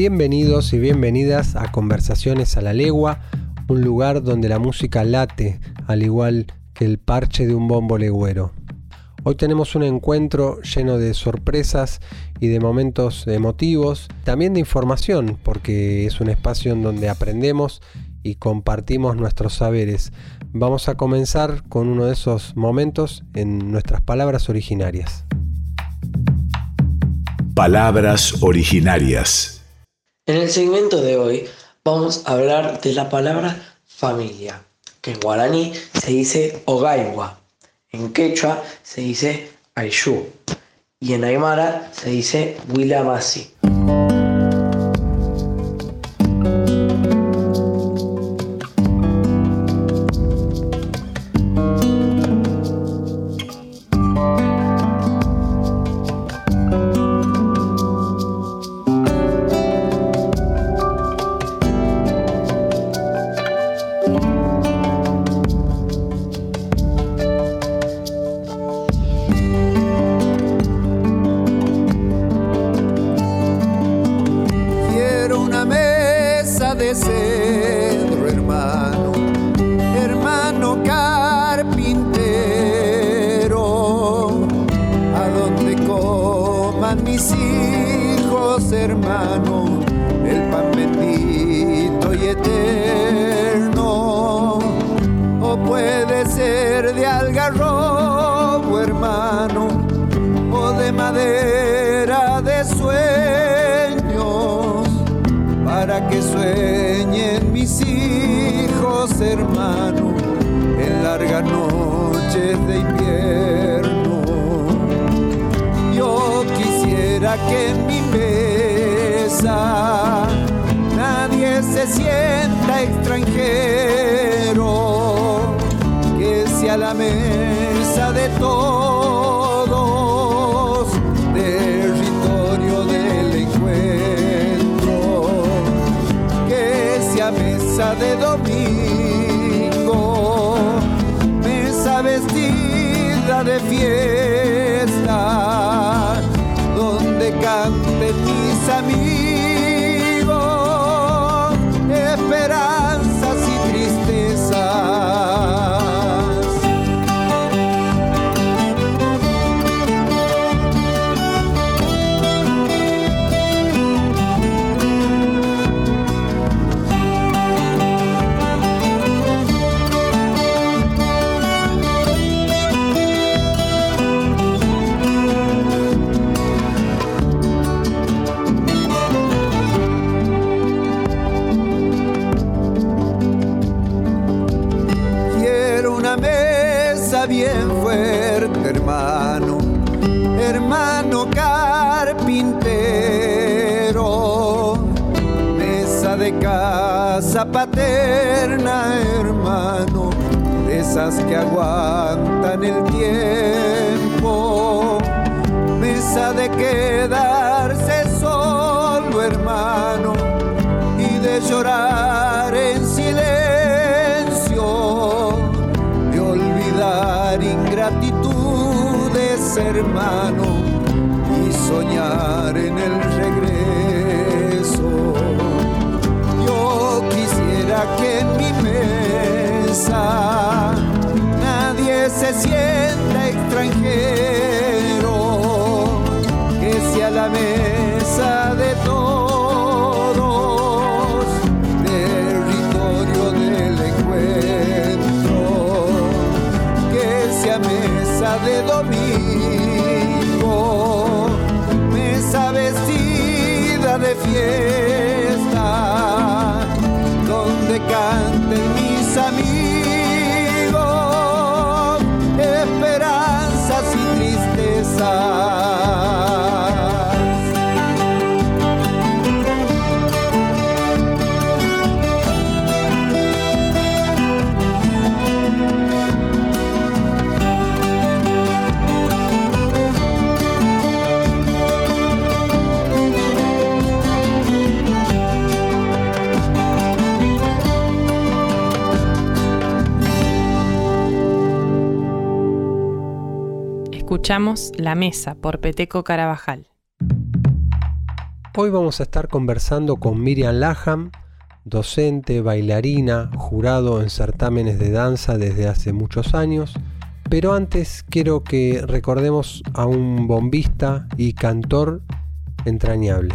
Bienvenidos y bienvenidas a Conversaciones a la Legua, un lugar donde la música late, al igual que el parche de un bombo legüero. Hoy tenemos un encuentro lleno de sorpresas y de momentos emotivos, también de información, porque es un espacio en donde aprendemos y compartimos nuestros saberes. Vamos a comenzar con uno de esos momentos en nuestras palabras originarias. Palabras originarias. En el segmento de hoy vamos a hablar de la palabra familia, que en guaraní se dice ogaiwa, en quechua se dice aishu y en aymara se dice wilamasi. Escuchamos La Mesa por Peteco Carabajal. Hoy vamos a estar conversando con Miriam Laham, docente, bailarina, jurado en certámenes de danza desde hace muchos años. Pero antes quiero que recordemos a un bombista y cantor entrañable.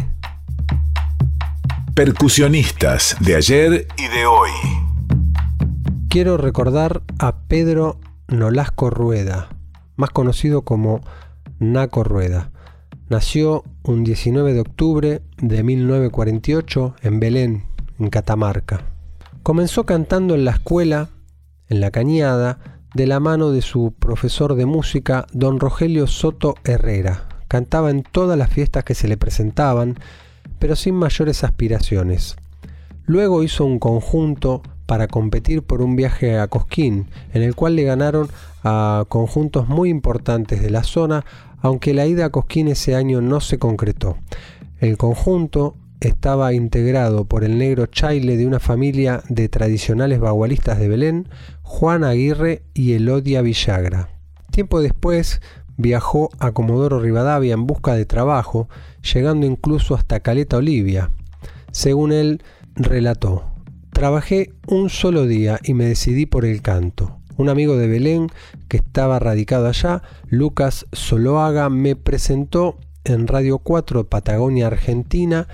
Percusionistas de ayer y de hoy. Quiero recordar a Pedro Nolasco Rueda, más conocido como Naco Rueda. Nació un 19 de octubre de 1948 en Belén, en Catamarca. Comenzó cantando en la escuela, en la cañada, de la mano de su profesor de música, don Rogelio Soto Herrera. Cantaba en todas las fiestas que se le presentaban, pero sin mayores aspiraciones. Luego hizo un conjunto para competir por un viaje a Cosquín, en el cual le ganaron a conjuntos muy importantes de la zona, aunque la ida a Cosquín ese año no se concretó. El conjunto estaba integrado por el negro Chaile de una familia de tradicionales bagualistas de Belén, Juan Aguirre y Elodia Villagra. Tiempo después viajó a Comodoro Rivadavia en busca de trabajo, llegando incluso hasta Caleta Olivia. Según él relató, Trabajé un solo día y me decidí por el canto. Un amigo de Belén que estaba radicado allá, Lucas Soloaga, me presentó en Radio 4 Patagonia Argentina.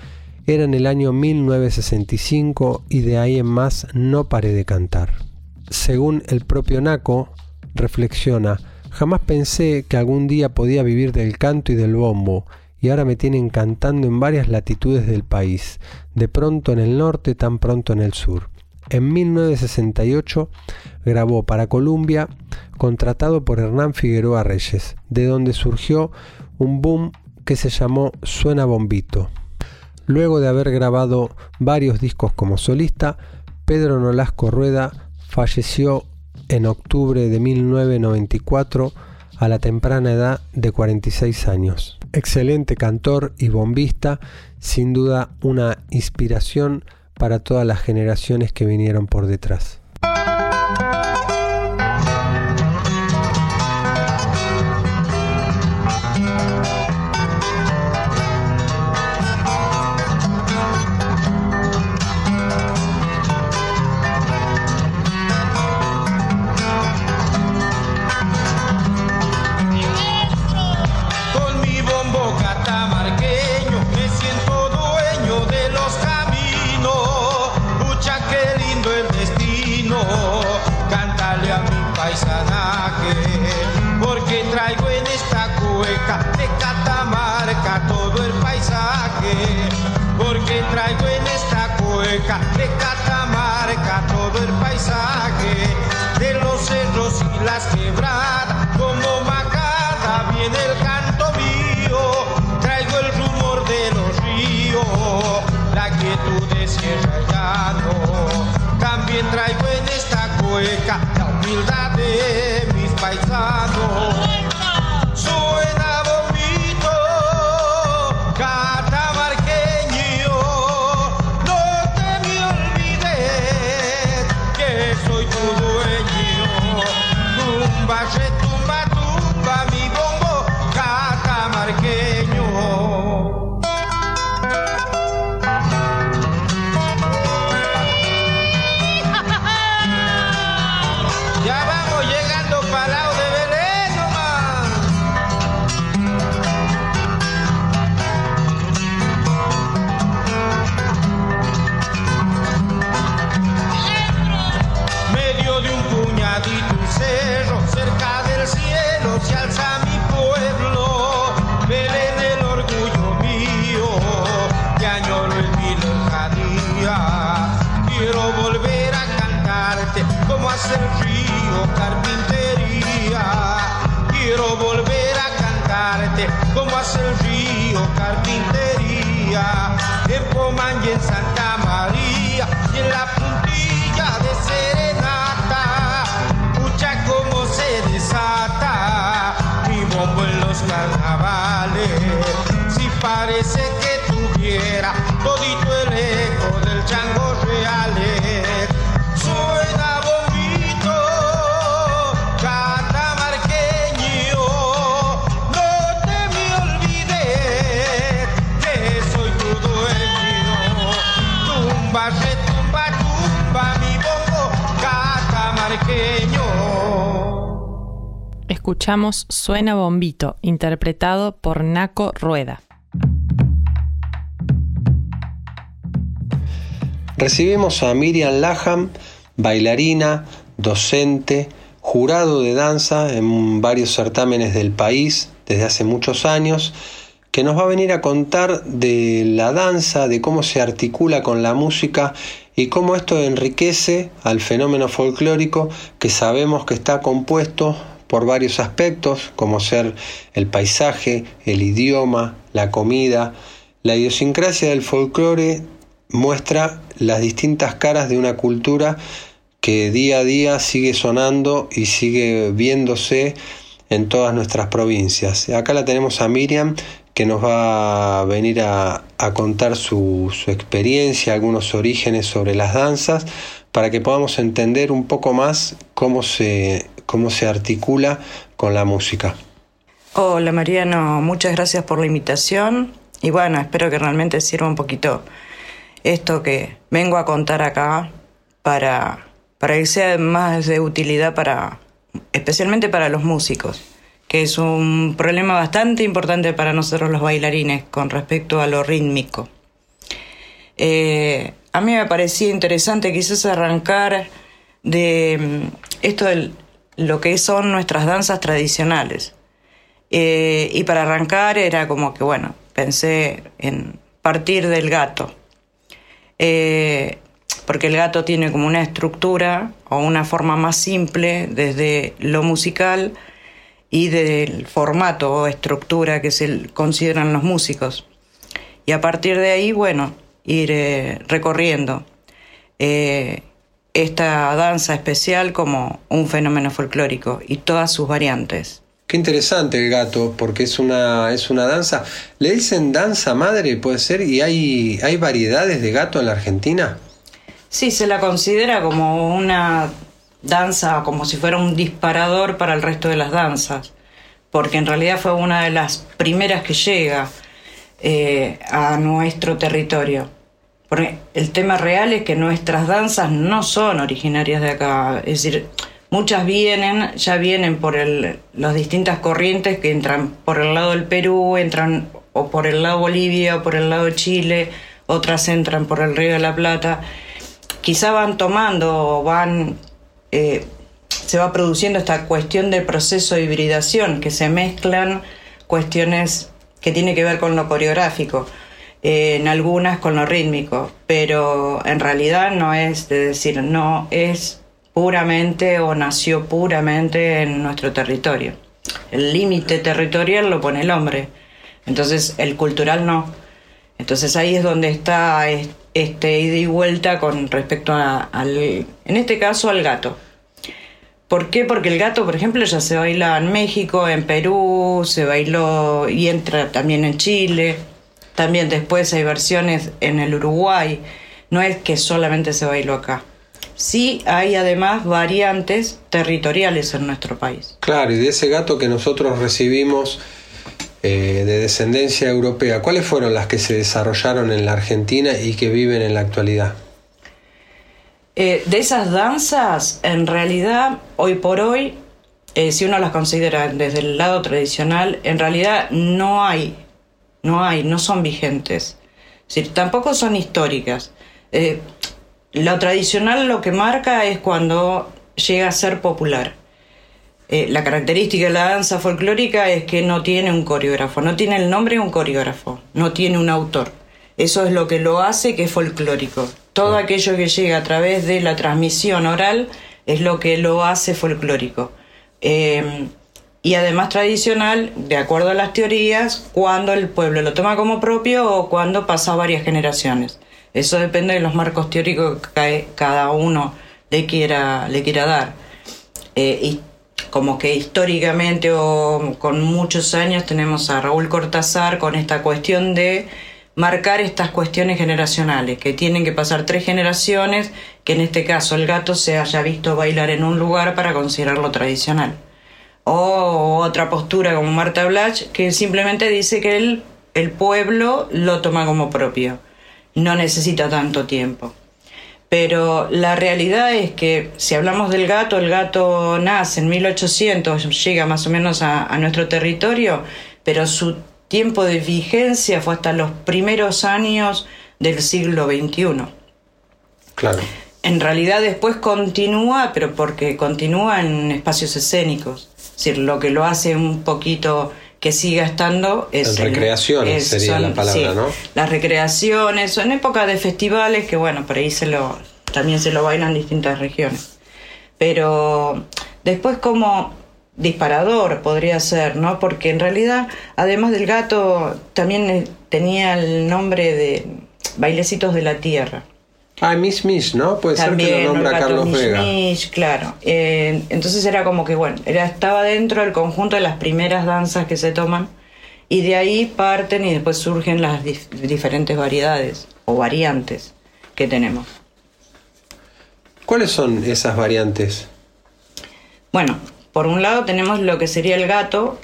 Era en el año 1965 y de ahí en más no paré de cantar. Según el propio Naco, reflexiona, jamás pensé que algún día podía vivir del canto y del bombo y ahora me tienen cantando en varias latitudes del país, de pronto en el norte, tan pronto en el sur. En 1968 grabó para Columbia, contratado por Hernán Figueroa Reyes, de donde surgió un boom que se llamó Suena Bombito. Luego de haber grabado varios discos como solista, Pedro Nolasco Rueda falleció en octubre de 1994 a la temprana edad de 46 años. Excelente cantor y bombista, sin duda una inspiración para todas las generaciones que vinieron por detrás. Ya vamos parece que tuviera todito el eco del chango reales. Suena bombito, catamarqueño. No te me olvides que soy tu dueño. Tumba, retumba, tumba mi bombo catamarqueño. Escuchamos Suena Bombito, interpretado por Naco Rueda. Recibimos a Miriam Laham, bailarina, docente, jurado de danza en varios certámenes del país desde hace muchos años, que nos va a venir a contar de la danza, de cómo se articula con la música y cómo esto enriquece al fenómeno folclórico que sabemos que está compuesto por varios aspectos, como ser el paisaje, el idioma, la comida. La idiosincrasia del folclore muestra las distintas caras de una cultura que día a día sigue sonando y sigue viéndose en todas nuestras provincias. Acá la tenemos a Miriam que nos va a venir a, a contar su, su experiencia, algunos orígenes sobre las danzas, para que podamos entender un poco más cómo se, cómo se articula con la música. Hola Mariano, muchas gracias por la invitación y bueno, espero que realmente sirva un poquito esto que vengo a contar acá para, para que sea más de utilidad para, especialmente para los músicos, que es un problema bastante importante para nosotros los bailarines con respecto a lo rítmico. Eh, a mí me parecía interesante quizás arrancar de mm, esto de lo que son nuestras danzas tradicionales. Eh, y para arrancar era como que, bueno, pensé en partir del gato. Eh, porque el gato tiene como una estructura o una forma más simple desde lo musical y del formato o estructura que se consideran los músicos. Y a partir de ahí, bueno, ir eh, recorriendo eh, esta danza especial como un fenómeno folclórico y todas sus variantes. Qué interesante el gato, porque es una, es una danza. ¿Le dicen danza madre, puede ser? ¿Y hay, hay variedades de gato en la Argentina? Sí, se la considera como una danza, como si fuera un disparador para el resto de las danzas, porque en realidad fue una de las primeras que llega eh, a nuestro territorio. Porque el tema real es que nuestras danzas no son originarias de acá, es decir, muchas vienen, ya vienen por el, las distintas corrientes que entran por el lado del Perú, entran o por el lado Bolivia o por el lado Chile, otras entran por el Río de la Plata. Quizá van tomando, van, eh, se va produciendo esta cuestión del proceso de hibridación, que se mezclan cuestiones que tienen que ver con lo coreográfico, eh, en algunas con lo rítmico, pero en realidad no es, de decir, no es puramente o nació puramente en nuestro territorio. El límite territorial lo pone el hombre, entonces el cultural no. Entonces ahí es donde está este ida y vuelta con respecto al, en este caso al gato. ¿Por qué? Porque el gato, por ejemplo, ya se baila en México, en Perú, se bailó y entra también en Chile. También después hay versiones en el Uruguay. No es que solamente se bailó acá. Sí hay además variantes territoriales en nuestro país. Claro, y de ese gato que nosotros recibimos eh, de descendencia europea, ¿cuáles fueron las que se desarrollaron en la Argentina y que viven en la actualidad? Eh, de esas danzas, en realidad, hoy por hoy, eh, si uno las considera desde el lado tradicional, en realidad no hay, no hay, no son vigentes. Es decir, tampoco son históricas. Eh, lo tradicional lo que marca es cuando llega a ser popular. Eh, la característica de la danza folclórica es que no tiene un coreógrafo, no tiene el nombre de un coreógrafo, no tiene un autor. Eso es lo que lo hace que es folclórico. Todo aquello que llega a través de la transmisión oral es lo que lo hace folclórico. Eh, y además tradicional, de acuerdo a las teorías, cuando el pueblo lo toma como propio o cuando pasa varias generaciones. Eso depende de los marcos teóricos que cada uno le quiera, le quiera dar. Eh, y como que históricamente o con muchos años tenemos a Raúl Cortázar con esta cuestión de marcar estas cuestiones generacionales, que tienen que pasar tres generaciones, que en este caso el gato se haya visto bailar en un lugar para considerarlo tradicional. O otra postura como Marta Blach, que simplemente dice que el, el pueblo lo toma como propio, no necesita tanto tiempo. Pero la realidad es que si hablamos del gato, el gato nace en 1800, llega más o menos a, a nuestro territorio, pero su tiempo de vigencia fue hasta los primeros años del siglo XXI. Claro. En realidad después continúa, pero porque continúa en espacios escénicos. Es decir, lo que lo hace un poquito que siga estando es... En recreaciones sería la palabra, sí, ¿no? Las recreaciones, en épocas de festivales, que bueno, por ahí se lo, también se lo bailan en distintas regiones. Pero después como disparador podría ser, ¿no? Porque en realidad, además del gato, también eh, tenía el nombre de Bailecitos de la Tierra. Ah, Miss Miss, ¿no? Puede También, ser que lo nombra gato Carlos Mish Vega. Mish, claro. Eh, entonces era como que, bueno, era, estaba dentro del conjunto de las primeras danzas que se toman y de ahí parten y después surgen las dif- diferentes variedades o variantes que tenemos. ¿Cuáles son esas variantes? Bueno, por un lado tenemos lo que sería el gato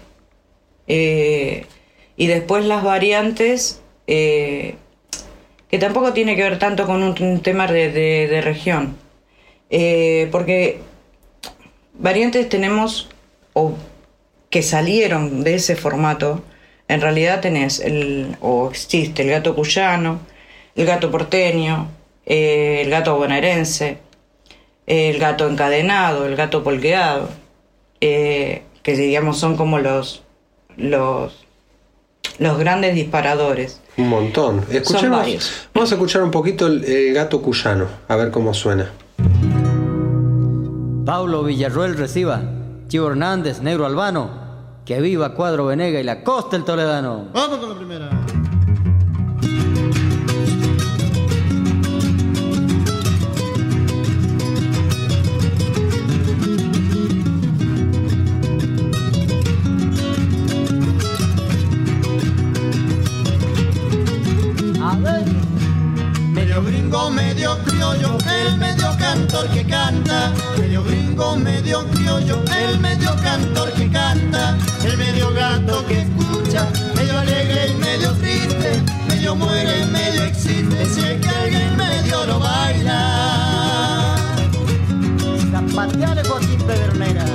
eh, y después las variantes eh, que tampoco tiene que ver tanto con un, tema de, de- de región. Eh, porque variantes tenemos o que salieron de ese formato, en realidad tenés el, o existe el gato cuyano, el gato porteño, eh, el gato bonaerense, el gato encadenado, el gato polqueado, eh, que digamos son como los, los, los grandes disparadores. Un montón. Escuchemos. Vamos a escuchar un poquito el, el gato cuyano, a ver cómo suena. Pablo Villarroel reciba, Chivo Hernández, Negro Albano, que viva Cuadro Venega y la costa el Toledano. Vamos con la primera. El medio cantor que canta. El medio gato que escucha, medio alegre y medio triste. Medio muere, medio existe, si es que alguien medio lo baila. Zapateale Joaquín Pedernera.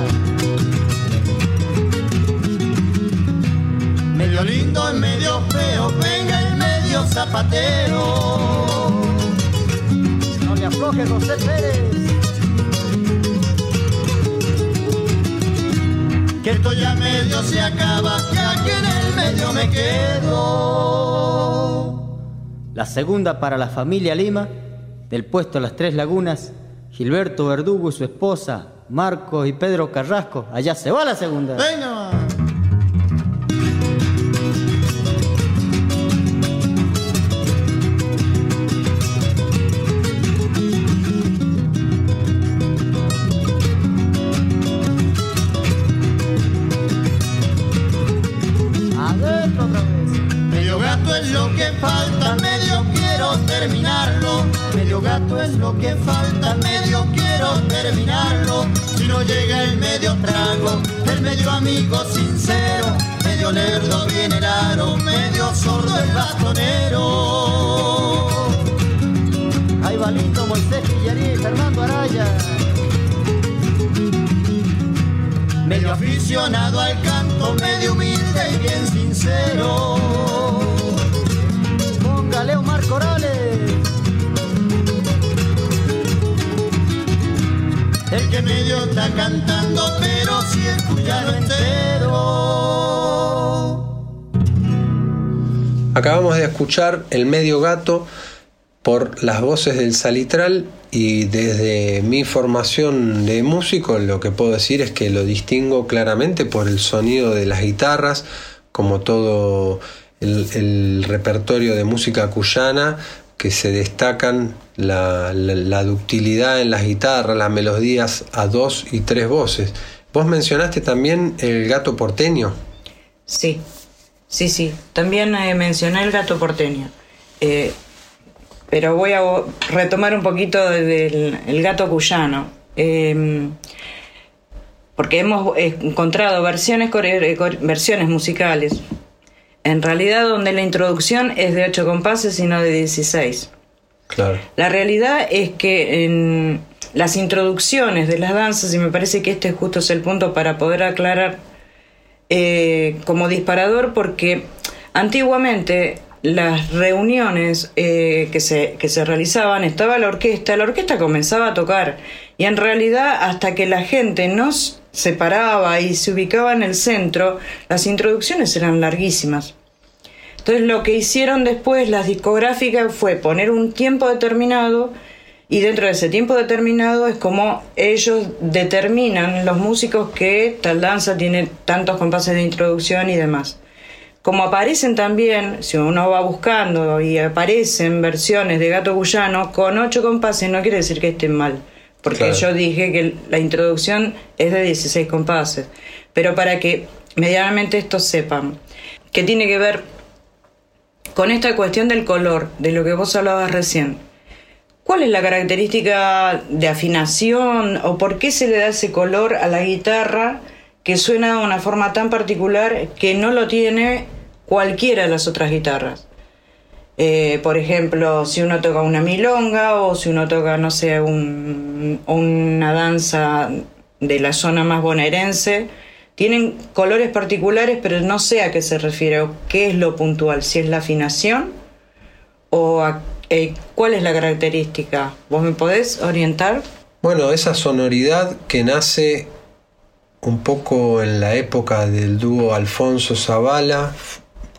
Medio lindo y medio feo, venga el medio zapatero. No le afloje José Pérez. Que esto ya medio se acaba, que aquí en el medio me quedo. La segunda para la familia Lima, del puesto Las Tres Lagunas, Gilberto Verdugo y su esposa, Marcos y Pedro Carrasco. Allá se va la segunda. Venga. Llega el medio trago, el medio amigo sincero, medio lerdo viene el medio sordo el bastonero. Ahí va lindo Moisés Villarí Fernando Araya. Medio aficionado al canto, medio humilde y bien sincero. Póngale Omar Corales. El que medio está cantando, pero si escucharlo entero. Acabamos de escuchar El medio gato por las voces del salitral y desde mi formación de músico lo que puedo decir es que lo distingo claramente por el sonido de las guitarras, como todo el, repertorio de música cuyana, que se destacan la, la, ductilidad en las guitarras, las melodías a dos y tres voces. Vos mencionaste también el gato porteño. Sí, Sí, sí, también eh, mencioné el gato porteño. Eh, pero voy a retomar un poquito del el gato cuyano. Em, porque hemos encontrado versiones, versiones musicales, en realidad donde la introducción es de 8 compases y no de 16. Claro. La realidad es que en las introducciones de las danzas, y me parece que este justo es el punto para poder aclarar eh, como disparador porque antiguamente las reuniones eh, que, se, que se realizaban estaba la orquesta, la orquesta comenzaba a tocar y en realidad hasta que la gente nos separaba y se ubicaba en el centro, las introducciones eran larguísimas. Entonces lo que hicieron después las discográficas fue poner un tiempo determinado y dentro de ese tiempo determinado es como ellos determinan los músicos que tal danza tiene tantos compases de introducción y demás. Como aparecen también, si uno va buscando y aparecen versiones de gato guyano con ocho compases, no quiere decir que estén mal, porque yo dije que la introducción es de 16 compases. Pero para que medianamente estos sepan, que tiene que ver con esta cuestión del color, de lo que vos hablabas recién ¿Cuál es la característica de afinación o por qué se le da ese color a la guitarra que suena de una forma tan particular que no lo tiene cualquiera de las otras guitarras? Eh, por ejemplo, si uno toca una milonga o si uno toca, no sé, una danza de la zona más bonaerense, tienen colores particulares, pero no sé a qué se refiere o qué es lo puntual, si es la afinación o eh, ¿cuál es la característica? ¿Vos me podés orientar? Bueno, esa sonoridad que nace un poco en la época del dúo Alfonso Zavala,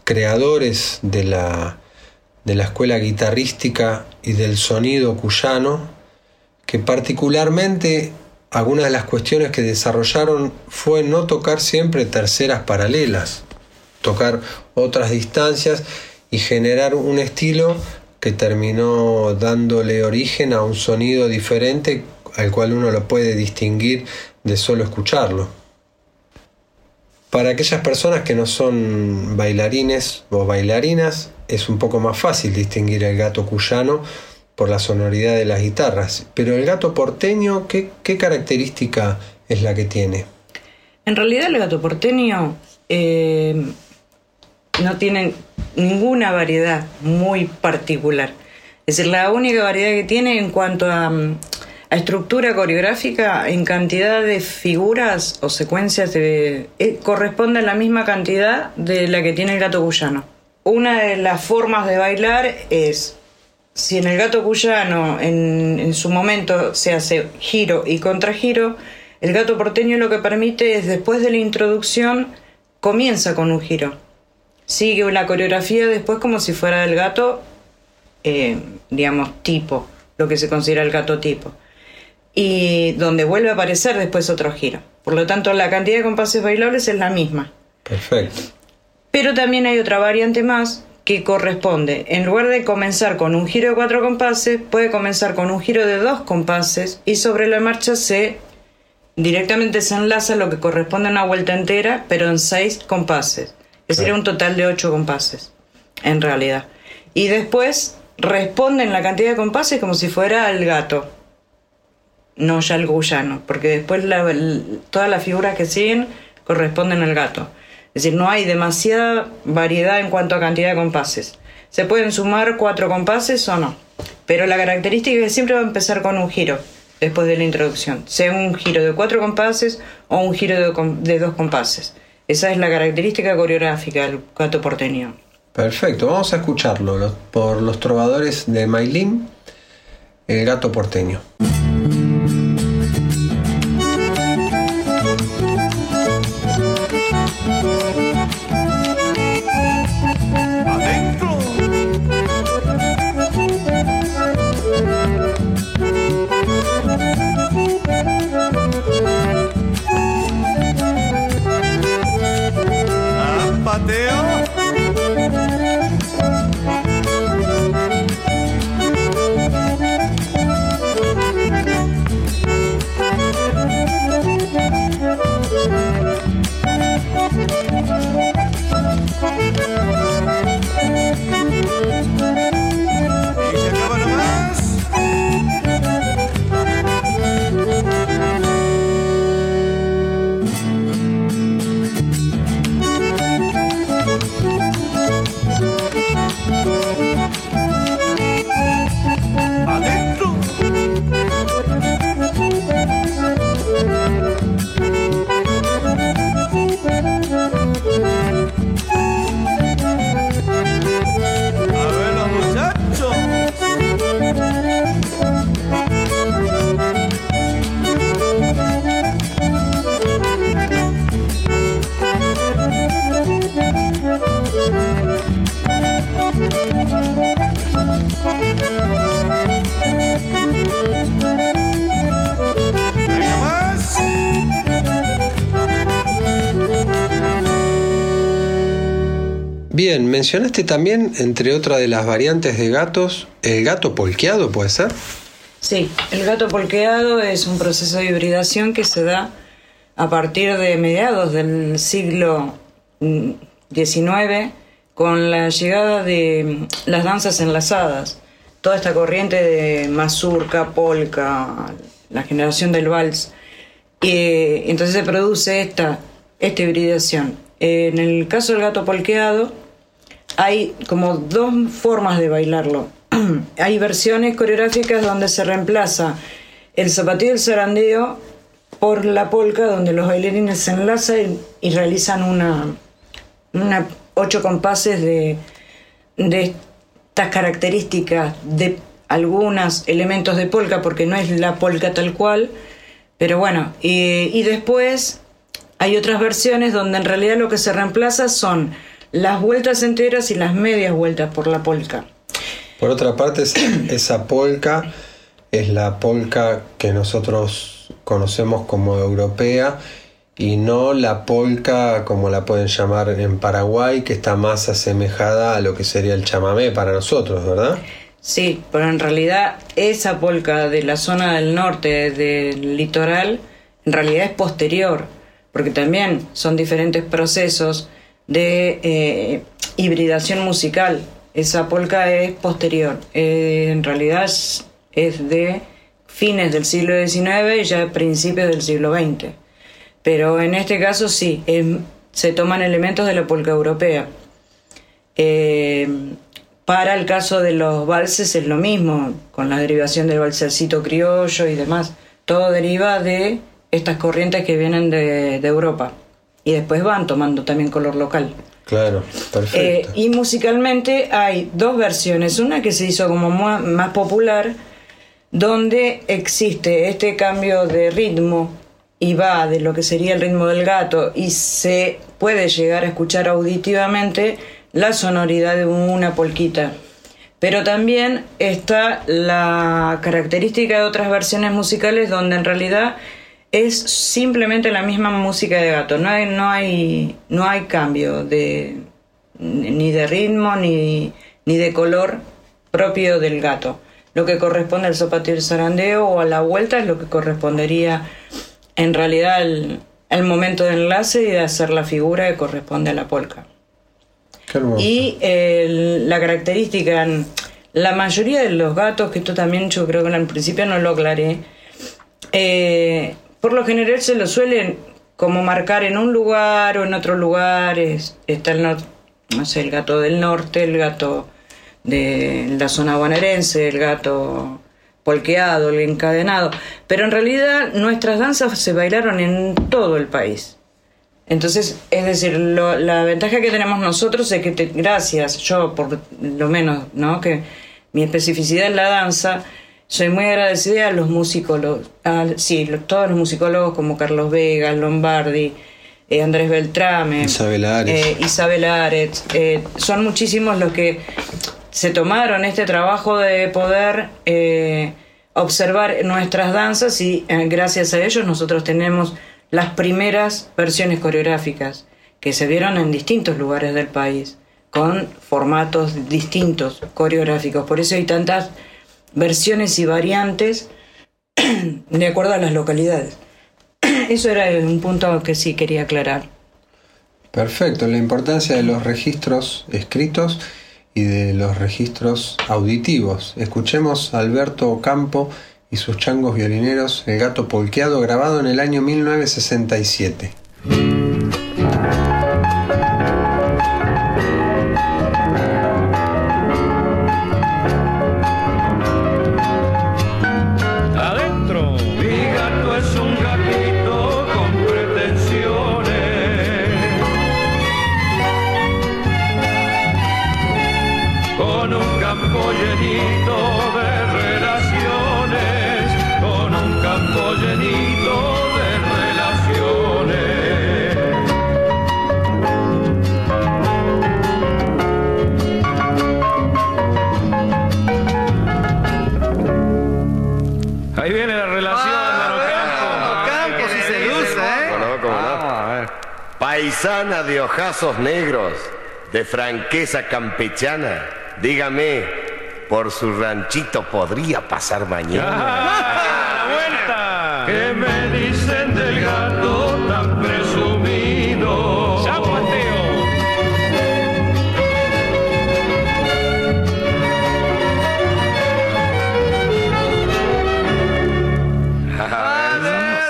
creadores de la, de la escuela guitarrística y del sonido cuyano, que particularmente algunas de las cuestiones que desarrollaron fue no tocar siempre terceras paralelas, tocar otras distancias y generar un estilo que terminó dándole origen a un sonido diferente al cual uno lo puede distinguir de solo escucharlo. Para aquellas personas que no son bailarines o bailarinas, es un poco más fácil distinguir el gato cuyano por la sonoridad de las guitarras. Pero el gato porteño, ¿qué, característica es la que tiene? En realidad el gato porteño eh, no tiene ninguna variedad muy particular. Es decir, la única variedad que tiene en cuanto a, mm, estructura coreográfica, en cantidad de figuras o secuencias, de, eh, corresponde a la misma cantidad de la que tiene el gato cuyano. Una de las formas de bailar es, si en el gato cuyano en, en su momento se hace giro y contragiro, el gato porteño lo que permite es, después de la introducción, comienza con un giro sigue la coreografía después como si fuera del gato, eh, digamos, tipo, lo que se considera el gato tipo. Y donde vuelve a aparecer después otro giro. Por lo tanto, la cantidad de compases bailables es la misma. Perfecto. Pero también hay otra variante más que corresponde, en lugar de comenzar con un giro de cuatro compases, puede comenzar con un giro de dos compases y sobre la marcha se directamente se enlaza lo que corresponde a una vuelta entera, pero en seis compases. Es decir, un total de ocho compases, en realidad. Y después responden la cantidad de compases como si fuera el gato, no ya el guyano, porque después todas las figuras que siguen corresponden al gato. Es decir, no hay demasiada variedad en cuanto a cantidad de compases. Se pueden sumar cuatro compases o no, pero la característica es que siempre va a empezar con un giro después de la introducción, sea un giro de cuatro compases o un giro de dos compases. Esa es la característica coreográfica del gato porteño. Perfecto, vamos a escucharlo por los trovadores de Mailín, el gato porteño. Mencionaste también, entre otras de las variantes de gatos, el gato polqueado, ¿puede ser? Sí, el gato polqueado es un proceso de hibridación que se da a partir de mediados del siglo XIX con la llegada de las danzas enlazadas, toda esta corriente de mazurca, polka, la generación del vals. Y entonces se produce esta, esta hibridación. En el caso del gato polqueado, hay como dos formas de bailarlo. hay versiones coreográficas donde se reemplaza el zapatillo y el zarandeo por la polka, donde los bailarines se enlazan y, realizan una, una, ocho compases de, de estas características de algunos elementos de polka, porque no es la polka tal cual, pero bueno, y después hay otras versiones donde en realidad lo que se reemplaza son las vueltas enteras y las medias vueltas por la polka. Por otra parte, esa polka es la polka que nosotros conocemos como europea y no la polka como la pueden llamar en Paraguay, que está más asemejada a lo que sería el chamamé para nosotros, ¿verdad? Sí, pero en realidad esa polka de la zona del norte del litoral en realidad es posterior, porque también son diferentes procesos de eh, hibridación musical. Esa polka es posterior, eh, en realidad es, de fines del siglo XIX y ya principios del siglo XX. Pero en este caso sí, se toman elementos de la polka europea. Eh, para el caso de los valses es lo mismo, con la derivación del valsercito criollo y demás. Todo deriva de estas corrientes que vienen de Europa y después van tomando también color local. Claro, perfecto. Eh, y musicalmente hay dos versiones, una que se hizo como más popular, donde existe este cambio de ritmo y va de lo que sería el ritmo del gato y se puede llegar a escuchar auditivamente la sonoridad de una polquita. Pero también está la característica de otras versiones musicales donde en realidad es simplemente la misma música de gato, no hay, no hay, no hay cambio de, ni de ritmo ni, ni de color propio del gato. Lo que corresponde al zapatillo zarandeo o a la vuelta es lo que correspondería en realidad al, momento de enlace y de hacer la figura que corresponde a la polka. y la característica, la mayoría de los gatos, que esto también yo creo que al principio no lo aclaré, eh, por lo general se lo suelen como marcar en un lugar o en otro lugar. está el, no sé, el gato del norte, el gato de la zona bonaerense, el gato polqueado, el encadenado. Pero en realidad nuestras danzas se bailaron en todo el país. Entonces, es decir, la ventaja que tenemos nosotros es que, gracias, yo por lo menos, ¿no? Que mi especificidad en la danza, soy muy agradecida a los musicólogos, sí, todos los musicólogos como Carlos Vega, Lombardi, eh, Andrés Beltrame, Isabel Ares. Eh, Isabel Ares. Eh, son muchísimos los que se tomaron este trabajo de poder observar nuestras danzas y gracias a ellos nosotros tenemos las primeras versiones coreográficas que se vieron en distintos lugares del país con formatos distintos coreográficos. Por eso hay tantas versiones y variantes de acuerdo a las localidades. Eso era un punto que sí quería aclarar. Perfecto, la importancia de los registros escritos y de los registros auditivos. Escuchemos a Alberto Ocampo y sus changos violineros, El gato polqueado, grabado en el año 1967. De ojazos negros, de franqueza campechana, dígame, por su ranchito podría pasar mañana. ¿Qué me dicen del gato tan presumido? Mateo.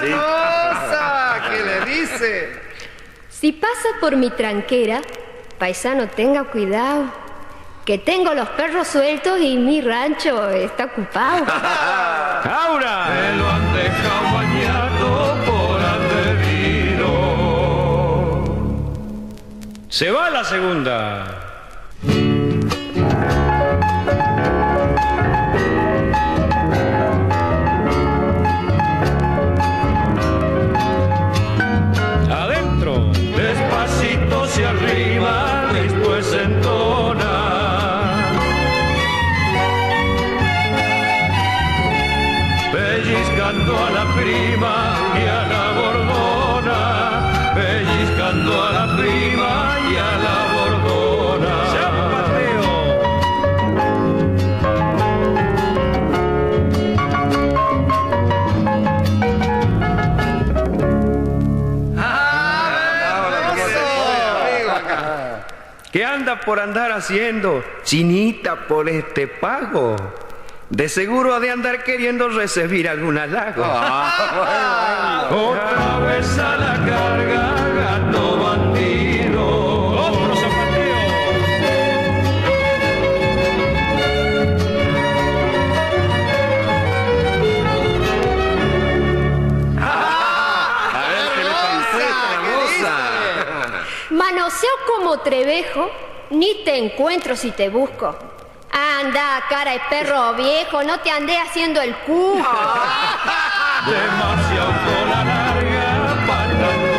Sí. ¿Qué le dice? Si pasa por mi tranquera, paisano tenga cuidado, que tengo los perros sueltos y mi rancho está ocupado. ¡Aura! Me lo han dejado bañado por atrevido. Se va la segunda. Anda por andar haciendo, chinita, por este pago? De seguro ha de andar queriendo recibir algún halago. Otra vez a la carga, gato bandido. Otro zapateo. A ver, ¿qué le parece la moza? Manoseo como trevejo, ni te encuentro si te busco. Anda, cara de perro viejo, no te andé haciendo el cu. Demasiado cola larga para.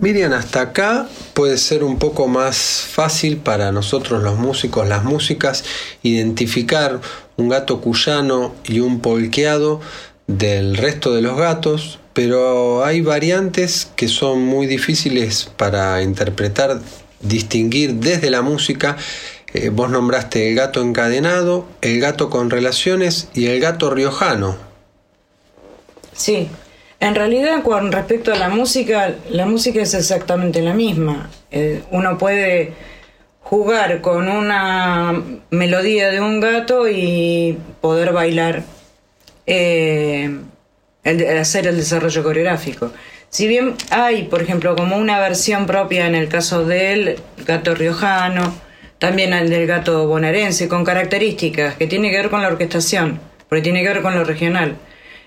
Miriam, hasta acá puede ser un poco más fácil para nosotros los músicos, las músicas, identificar un gato cuyano y un polqueado del resto de los gatos, pero hay variantes que son muy difíciles para interpretar, distinguir desde la música. Eh, vos nombraste el gato encadenado, el gato con relaciones y el gato riojano. Sí, en realidad con respecto a la música, la música es exactamente la misma. Eh, uno puede jugar con una melodía de un gato y poder bailar, eh, el- hacer el desarrollo coreográfico. Si bien hay, por ejemplo, como una versión propia en el caso del gato riojano, también el del gato bonaerense, con características que tiene que ver con la orquestación, porque tiene que ver con lo regional.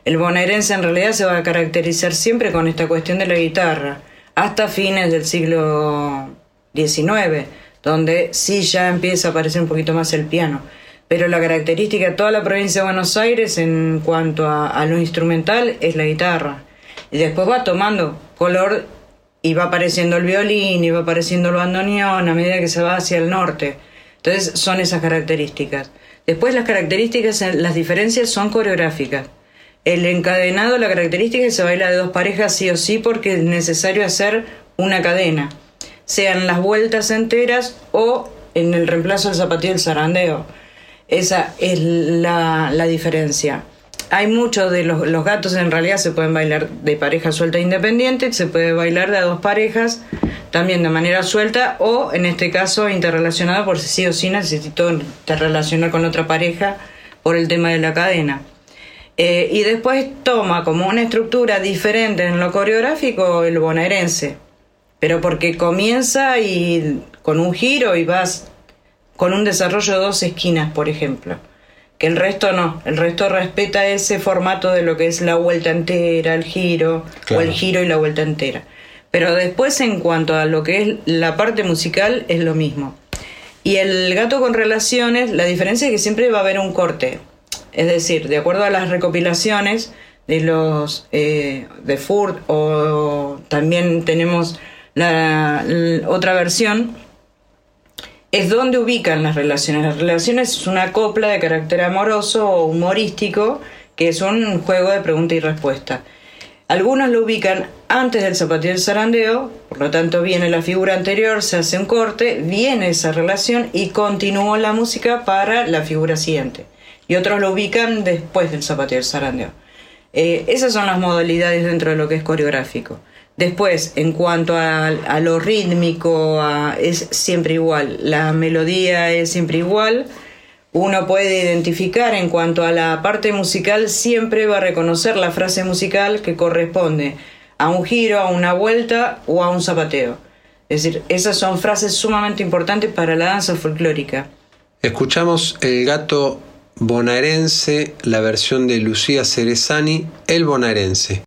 El bonaerense en realidad se va a caracterizar siempre con esta cuestión de la guitarra, hasta fines del siglo XIX, donde sí ya empieza a aparecer un poquito más el piano. Pero la característica de toda la provincia de Buenos Aires en cuanto a, lo instrumental es la guitarra. Y después va tomando color y va apareciendo el violín y va apareciendo el bandoneón a medida que se va hacia el norte. Entonces son esas características. Después las características, eh, las diferencias son coreográficas. El encadenado, la característica es que se baila de dos parejas sí o sí porque es necesario hacer una cadena, sean las vueltas enteras o en el reemplazo del zapateo y el zarandeo. Esa es la, la diferencia. Hay muchos de los, los gatos en realidad se pueden bailar de pareja suelta e independiente, se puede bailar de a dos parejas, también de manera suelta o en este caso interrelacionada por si sí o sí necesito interrelacionar con otra pareja por el tema de la cadena. Eh, y después toma como una estructura diferente en lo coreográfico el bonaerense, pero porque comienza y con un giro y vas con un desarrollo de dos esquinas, por ejemplo. Que el resto no, el resto respeta ese formato de lo que es la vuelta entera, el giro, Claro. o el giro y la vuelta entera. Pero después en cuanto a lo que es la parte musical es lo mismo. Y el gato con relaciones, la diferencia es que siempre va a haber un corte. Es decir, de acuerdo a las recopilaciones de los eh, de Furt o también tenemos la, la otra versión, es donde ubican las relaciones. Las relaciones es una copla de carácter amoroso o humorístico, que es un juego de pregunta y respuesta. Algunos lo ubican antes del zapateo del zarandeo, por lo tanto viene la figura anterior, se hace un corte, viene esa relación y continúa la música para la figura siguiente. Y otros lo ubican después del zapateo del zarandeo. Eh, esas son las modalidades dentro de lo que es coreográfico. Después, en cuanto a, lo rítmico, es siempre igual. La melodía es siempre igual. Uno puede identificar en cuanto a la parte musical, siempre va a reconocer la frase musical que corresponde a un giro, a una vuelta o a un zapateo. Es decir, esas son frases sumamente importantes para la danza folclórica. Escuchamos El gato bonaerense, la versión de Lucía Cerezani, El. Bonaerense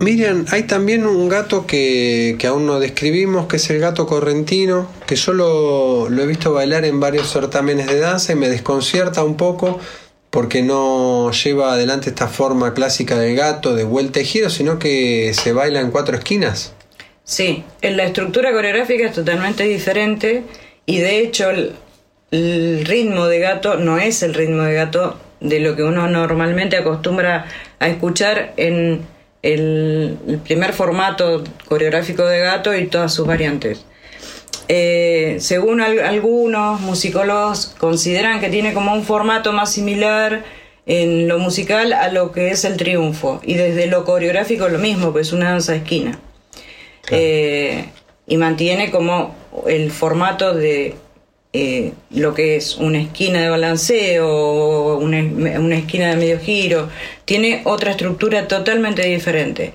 Miriam, hay también un gato que, que aún no describimos, que es el gato correntino, que yo lo, he visto bailar en varios certámenes de danza y me desconcierta un poco porque no lleva adelante esta forma clásica del gato de vuelta y giro, sino que se baila en cuatro esquinas. Sí, en la estructura coreográfica es totalmente diferente y de hecho el, el ritmo de gato no es el ritmo de gato de lo que uno normalmente acostumbra a escuchar en el, el primer formato coreográfico de gato y todas sus variantes. Eh, según al- algunos musicólogos consideran que tiene como un formato más similar en lo musical a lo que es el triunfo y desde lo coreográfico lo mismo, pues es una danza de esquina. Eh, y mantiene como el formato de eh, lo que es una esquina de balanceo o una, una esquina de medio giro. Tiene otra estructura totalmente diferente.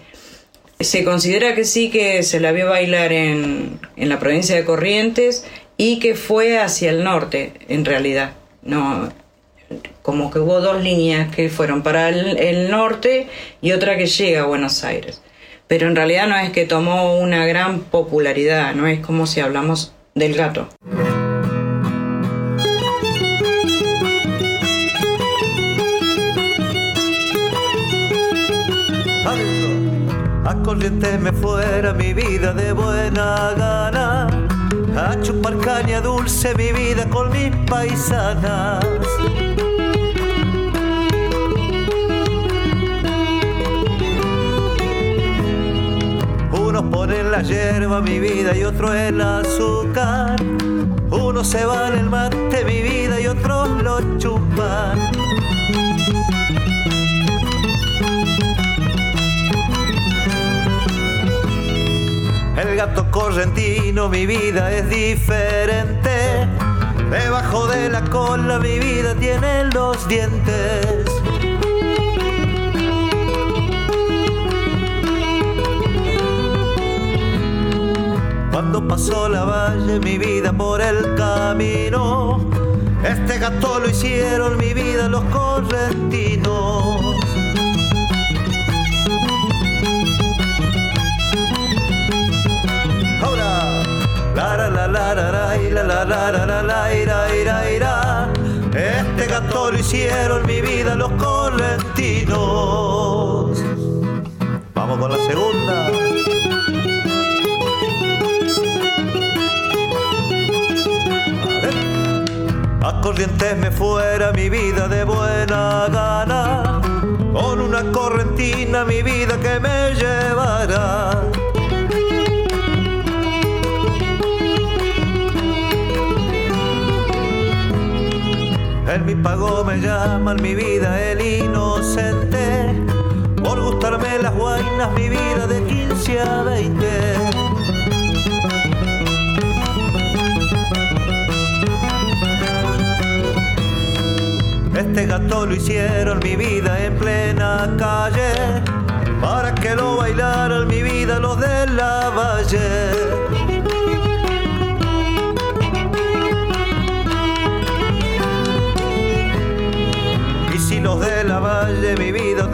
Se considera que sí que se la vio bailar en, la provincia de Corrientes y que fue hacia el norte, en realidad. No, como que hubo dos líneas que fueron para el norte y otra que llega a Buenos Aires. Pero en realidad no es que tomó una gran popularidad, no es como si hablamos del gato. Corriente me fuera mi vida de buena gana, a chupar caña dulce mi vida con mis paisanas. Unos ponen la hierba mi vida y otro el azúcar. Uno se va en el mate mi vida y otros lo chupan. Gato correntino, mi vida es diferente. Debajo de la cola mi vida tiene los dientes. Cuando pasó la valle mi vida por el camino, Este gato lo hicieron mi vida los correntinos. Este gato lo hicieron mi vida los correntinos. Vamos con la segunda. A corrientes me fuera mi vida de buena gana, con una correntina mi vida que me llevará. Mi pago me llaman mi vida el inocente, por gustarme las guainas mi vida de 15 a 20. Este gato lo hicieron mi vida en plena calle, para que lo bailaran mi vida los de la valle.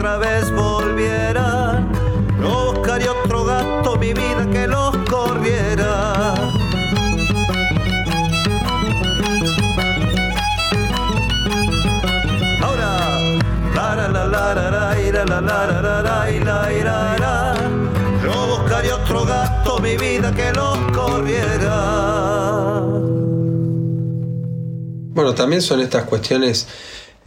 Otra vez volvieran, no buscaría otro gato mi vida que los corriera. Ahora, la la la la la la la la la la la. No buscaría otro gato mi vida que los corriera. Bueno, también son estas cuestiones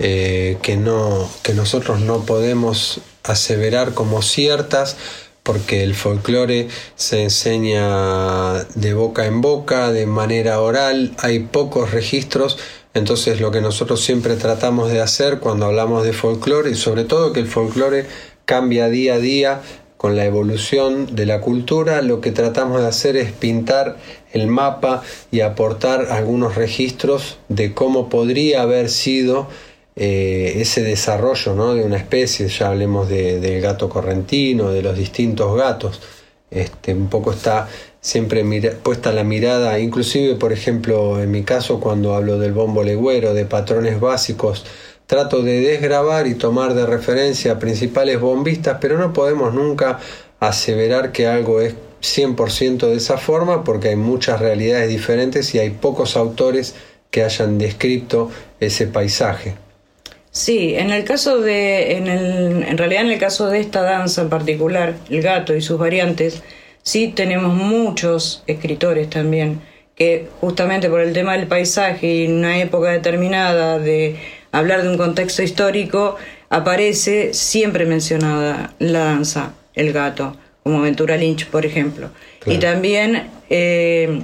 eh, que, no, que nosotros no podemos aseverar como ciertas porque el folclore se enseña de boca en boca, de manera oral, hay pocos registros, entonces lo que nosotros siempre tratamos de hacer cuando hablamos de folclore y sobre todo que el folclore cambia día a día con la evolución de la cultura, lo que tratamos de hacer es pintar el mapa y aportar algunos registros de cómo podría haber sido eh, ese desarrollo ¿no? de una especie, ya hablemos de- del gato correntino, de los distintos gatos. Este, un poco está siempre puesta la mirada, inclusive por ejemplo en mi caso cuando hablo del bombo legüero, de patrones básicos, trato de desgrabar y tomar de referencia principales bombistas, pero no podemos nunca aseverar que algo es 100% de esa forma porque hay muchas realidades diferentes y hay pocos autores que hayan descrito ese paisaje. Sí, en el caso de, en, el, en realidad en el caso de esta danza en particular, el gato y sus variantes, sí tenemos muchos escritores también que justamente por el tema del paisaje y en una época determinada de hablar de un contexto histórico, aparece siempre mencionada la danza, el gato, como Ventura Lynch, por ejemplo. Y también eh,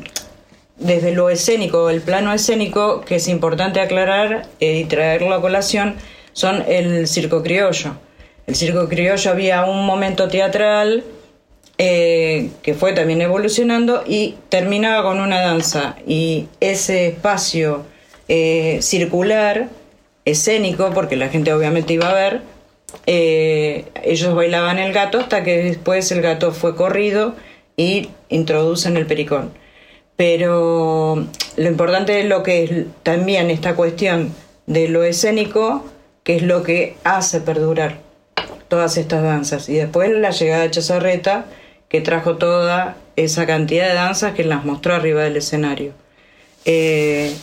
desde lo escénico, el plano escénico, que es importante aclarar eh, y traerlo a colación, son el circo criollo. El circo criollo había un momento teatral eh, que fue también evolucionando y terminaba con una danza. Y ese espacio eh, circular, escénico, porque la gente obviamente iba a ver, ellos bailaban el gato hasta que después el gato fue corrido y introducen el pericón. Pero lo importante es lo que es también esta cuestión de lo escénico, que es lo que hace perdurar todas estas danzas. Y después la llegada de Chazarreta, que trajo toda esa cantidad de danzas que las mostró arriba del escenario. Eh,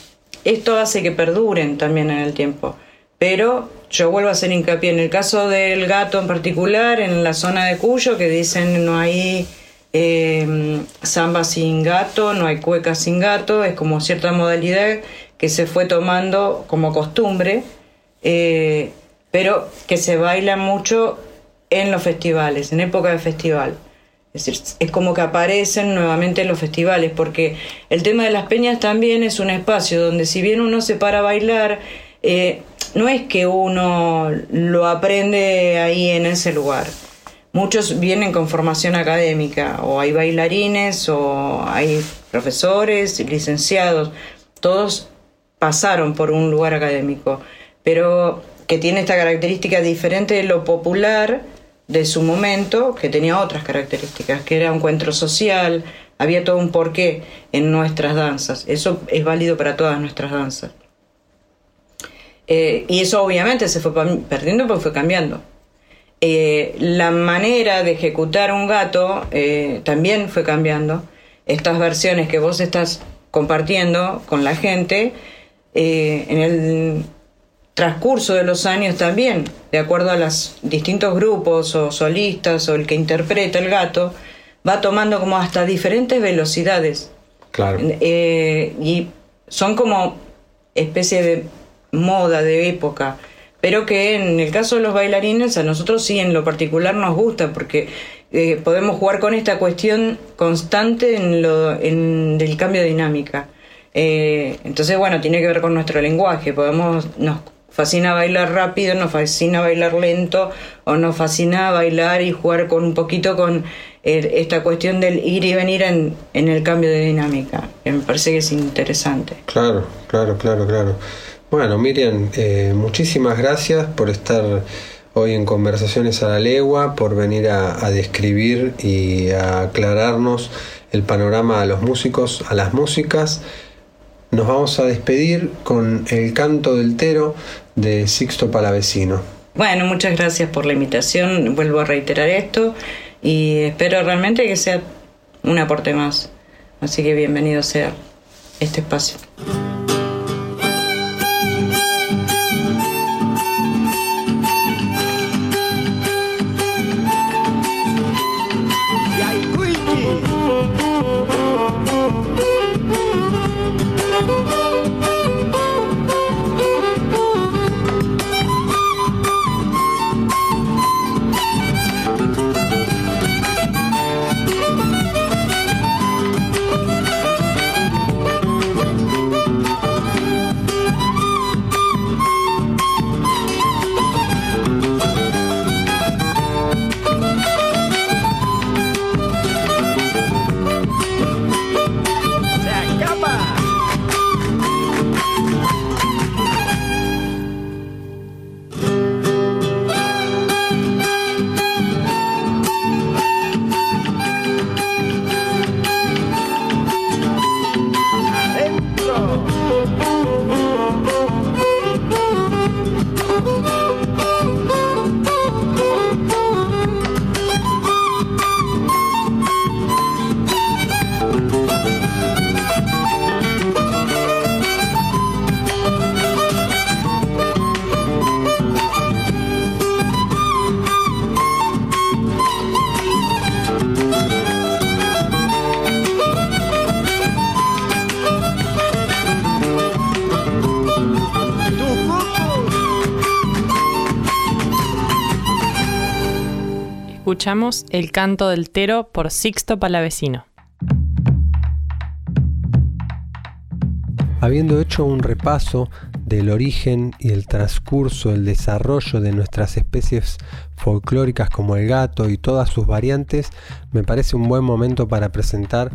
esto hace que perduren también en el tiempo. Pero yo vuelvo a hacer hincapié en el caso del gato en particular, en la zona de Cuyo, que dicen no hay eh, samba sin gato, no hay cueca sin gato, es como cierta modalidad que se fue tomando como costumbre, eh, pero que se baila mucho en los festivales, en época de festival. Es decir, es como que aparecen nuevamente en los festivales, porque el tema de las peñas también es un espacio donde si bien uno se para a bailar, eh, no es que uno lo aprende ahí en ese lugar. Muchos vienen con formación académica, o hay bailarines, o hay profesores, licenciados, todos pasaron por un lugar académico, pero que tiene esta característica diferente de lo popular de su momento, que tenía otras características, que era un encuentro social, había todo un porqué en nuestras danzas. Eso es válido para todas nuestras danzas. Eh, y eso obviamente se fue perdiendo porque fue cambiando. Eh, la manera de ejecutar un gato eh, también fue cambiando. Estas versiones que vos estás compartiendo con la gente, eh, en el transcurso de los años también, de acuerdo a los distintos grupos o solistas o el que interpreta el gato, va tomando como hasta diferentes velocidades. Claro. Y son como especie de moda de época, pero que en el caso de los bailarines a nosotros sí en lo particular nos gusta porque eh, podemos jugar con esta cuestión constante en lo en del cambio de dinámica. Eh, entonces bueno tiene que ver con nuestro lenguaje, podemos nos fascina bailar rápido, nos fascina bailar lento o nos fascina bailar y jugar con un poquito con eh, esta cuestión del ir y venir en, en el cambio de dinámica, que me parece que es interesante. Claro, claro, claro, claro. Bueno, Miriam, eh, muchísimas gracias por estar hoy en Conversaciones a la Legua, por venir a, describir y a aclararnos el panorama a los músicos, a las músicas. Nos vamos a despedir con el canto del Tero de Sixto Palavecino. Bueno, muchas gracias por la invitación, vuelvo a reiterar esto y espero realmente que sea un aporte más. Así que bienvenido sea este espacio. Escuchamos El canto del Tero por Sixto Palavecino. Habiendo hecho un repaso del origen y el transcurso, el desarrollo de nuestras especies folclóricas como el gato y todas sus variantes, me parece un buen momento para presentar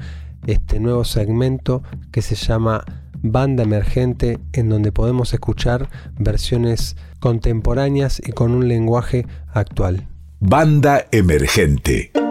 este nuevo segmento que se llama Banda Emergente, en donde podemos escuchar versiones contemporáneas y con un lenguaje actual. Banda Emergente.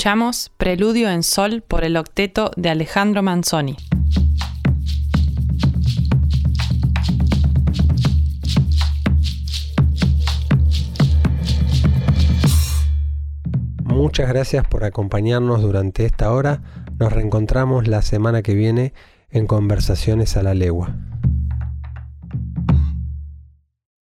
Escuchamos Preludio en Sol por el octeto de Alejandro Manzoni. Muchas gracias por acompañarnos durante esta hora. Nos reencontramos la semana que viene en Conversaciones a la Legua.